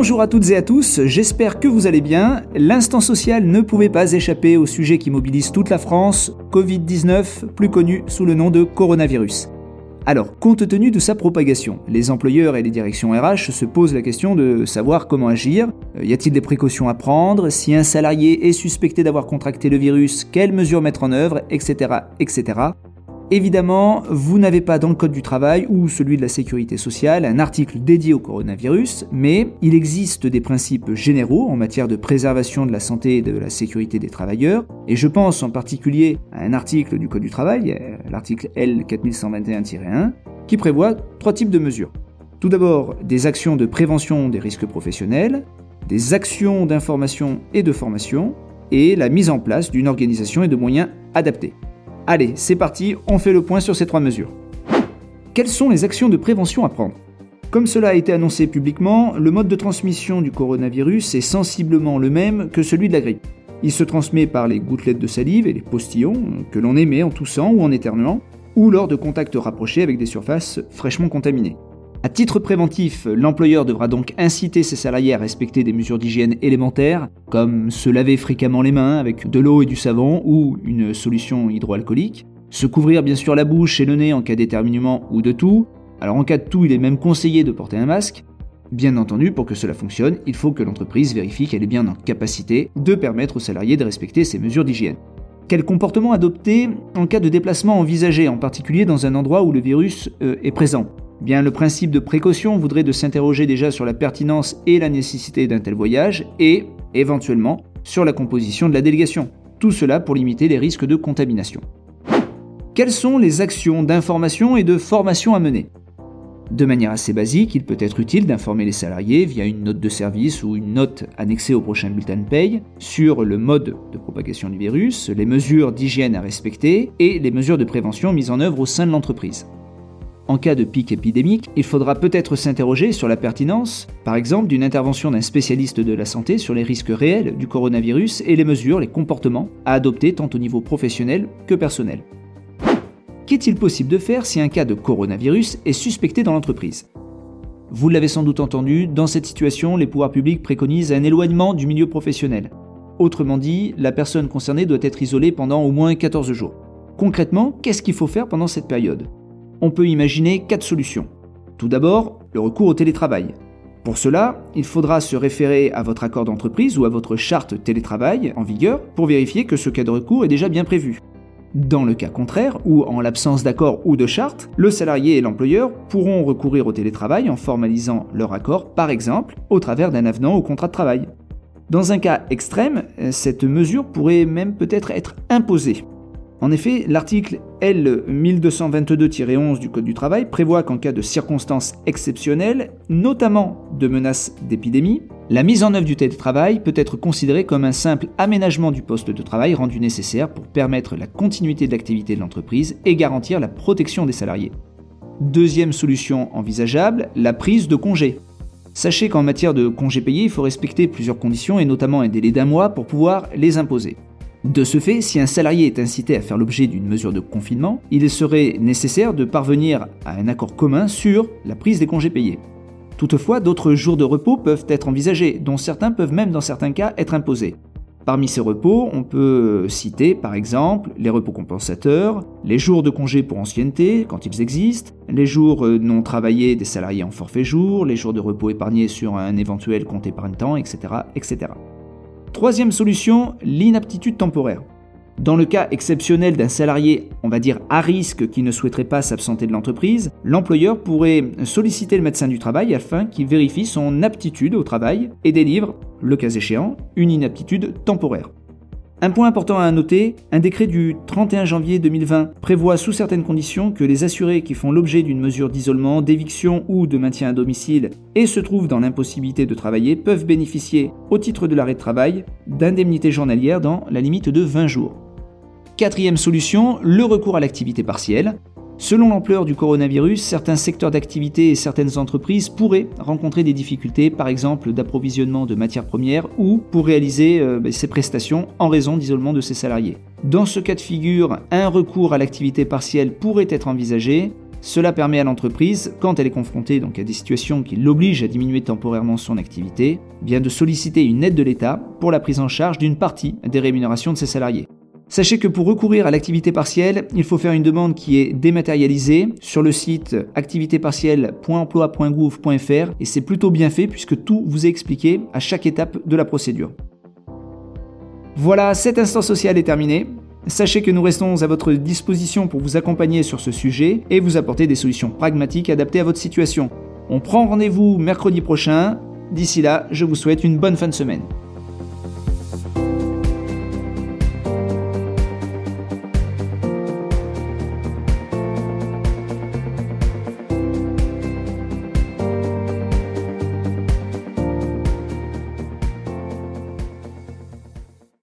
Bonjour à toutes et à tous, j'espère que vous allez bien. L'instant social ne pouvait pas échapper au sujet qui mobilise toute la France, Covid-19, plus connu sous le nom de coronavirus. Alors, compte tenu de sa propagation, les employeurs et les directions RH se posent la question de savoir comment agir. Euh, y a-t-il des précautions à prendre? Si un salarié est suspecté d'avoir contracté le virus, quelles mesures mettre en œuvre, etc., etc. Évidemment, vous n'avez pas dans le Code du travail ou celui de la sécurité sociale un article dédié au coronavirus, mais il existe des principes généraux en matière de préservation de la santé et de la sécurité des travailleurs, et je pense en particulier à un article du Code du travail, l'article L4121-1, qui prévoit trois types de mesures. Tout d'abord, des actions de prévention des risques professionnels, des actions d'information et de formation, et la mise en place d'une organisation et de moyens adaptés. Allez, c'est parti, on fait le point sur ces trois mesures. Quelles sont les actions de prévention à prendre? Comme cela a été annoncé publiquement, le mode de transmission du coronavirus est sensiblement le même que celui de la grippe. Il se transmet par les gouttelettes de salive et les postillons que l'on émet en toussant ou en éternuant, ou lors de contacts rapprochés avec des surfaces fraîchement contaminées. À titre préventif, l'employeur devra donc inciter ses salariés à respecter des mesures d'hygiène élémentaires, comme se laver fréquemment les mains avec de l'eau et du savon ou une solution hydroalcoolique, se couvrir bien sûr la bouche et le nez en cas d'éterminement ou de toux. Alors en cas de toux, il est même conseillé de porter un masque. Bien entendu, pour que cela fonctionne, il faut que l'entreprise vérifie qu'elle est bien en capacité de permettre aux salariés de respecter ces mesures d'hygiène. Quel comportement adopter en cas de déplacement envisagé, en particulier dans un endroit où le virus euh, est présent? Bien, le principe de précaution voudrait de s'interroger déjà sur la pertinence et la nécessité d'un tel voyage et, éventuellement, sur la composition de la délégation. Tout cela pour limiter les risques de contamination. Quelles sont les actions d'information et de formation à mener? De manière assez basique, il peut être utile d'informer les salariés via une note de service ou une note annexée au prochain bulletin de paye sur le mode de propagation du virus, les mesures d'hygiène à respecter et les mesures de prévention mises en œuvre au sein de l'entreprise. En cas de pic épidémique, il faudra peut-être s'interroger sur la pertinence, par exemple, d'une intervention d'un spécialiste de la santé sur les risques réels du coronavirus et les mesures, les comportements à adopter tant au niveau professionnel que personnel. Qu'est-il possible de faire si un cas de coronavirus est suspecté dans l'entreprise? Vous l'avez sans doute entendu, dans cette situation, les pouvoirs publics préconisent un éloignement du milieu professionnel. Autrement dit, la personne concernée doit être isolée pendant au moins 14 jours. Concrètement, qu'est-ce qu'il faut faire pendant cette période? On peut imaginer quatre solutions. Tout d'abord, le recours au télétravail. Pour cela, il faudra se référer à votre accord d'entreprise ou à votre charte télétravail en vigueur pour vérifier que ce cas de recours est déjà bien prévu. Dans le cas contraire, ou en l'absence d'accord ou de charte, le salarié et l'employeur pourront recourir au télétravail en formalisant leur accord, par exemple, au travers d'un avenant au contrat de travail. Dans un cas extrême, cette mesure pourrait même peut-être être imposée. En effet, l'article L1222-11 du Code du travail prévoit qu'en cas de circonstances exceptionnelles, notamment de menaces d'épidémie, la mise en œuvre du télétravail peut être considérée comme un simple aménagement du poste de travail rendu nécessaire pour permettre la continuité de l'activité de l'entreprise et garantir la protection des salariés. Deuxième solution envisageable, la prise de congé. Sachez qu'en matière de congés payés, il faut respecter plusieurs conditions et notamment un délai d'un mois pour pouvoir les imposer. De ce fait, si un salarié est incité à faire l'objet d'une mesure de confinement, il serait nécessaire de parvenir à un accord commun sur la prise des congés payés. Toutefois, d'autres jours de repos peuvent être envisagés, dont certains peuvent même dans certains cas être imposés. Parmi ces repos, on peut citer par exemple les repos compensateurs, les jours de congés pour ancienneté, quand ils existent, les jours non travaillés des salariés en forfait jour, les jours de repos épargnés sur un éventuel compte épargne-temps, etc. Troisième solution, l'inaptitude temporaire. Dans le cas exceptionnel d'un salarié, on va dire à risque qui ne souhaiterait pas s'absenter de l'entreprise, l'employeur pourrait solliciter le médecin du travail afin qu'il vérifie son aptitude au travail et délivre, le cas échéant, une inaptitude temporaire. Un point important à noter, un décret du 31 janvier 2020 prévoit sous certaines conditions que les assurés qui font l'objet d'une mesure d'isolement, d'éviction ou de maintien à domicile et se trouvent dans l'impossibilité de travailler peuvent bénéficier, au titre de l'arrêt de travail, d'indemnités journalières dans la limite de 20 jours. Quatrième solution, le recours à l'activité partielle. Selon l'ampleur du coronavirus, certains secteurs d'activité et certaines entreprises pourraient rencontrer des difficultés, par exemple d'approvisionnement de matières premières ou pour réaliser euh, ben, ces prestations en raison d'isolement de ses salariés. Dans ce cas de figure, un recours à l'activité partielle pourrait être envisagé. Cela permet à l'entreprise, quand elle est confrontée à des situations qui l'obligent à diminuer temporairement son activité, de solliciter une aide de l'État pour la prise en charge d'une partie des rémunérations de ses salariés. Sachez que pour recourir à l'activité partielle, il faut faire une demande qui est dématérialisée sur le site activitépartielle.emploi.gouv.fr et c'est plutôt bien fait puisque tout vous est expliqué à chaque étape de la procédure. Voilà, cet instant social est terminé. Sachez que nous restons à votre disposition pour vous accompagner sur ce sujet et vous apporter des solutions pragmatiques adaptées à votre situation. On prend rendez-vous mercredi prochain. D'ici là, je vous souhaite une bonne fin de semaine.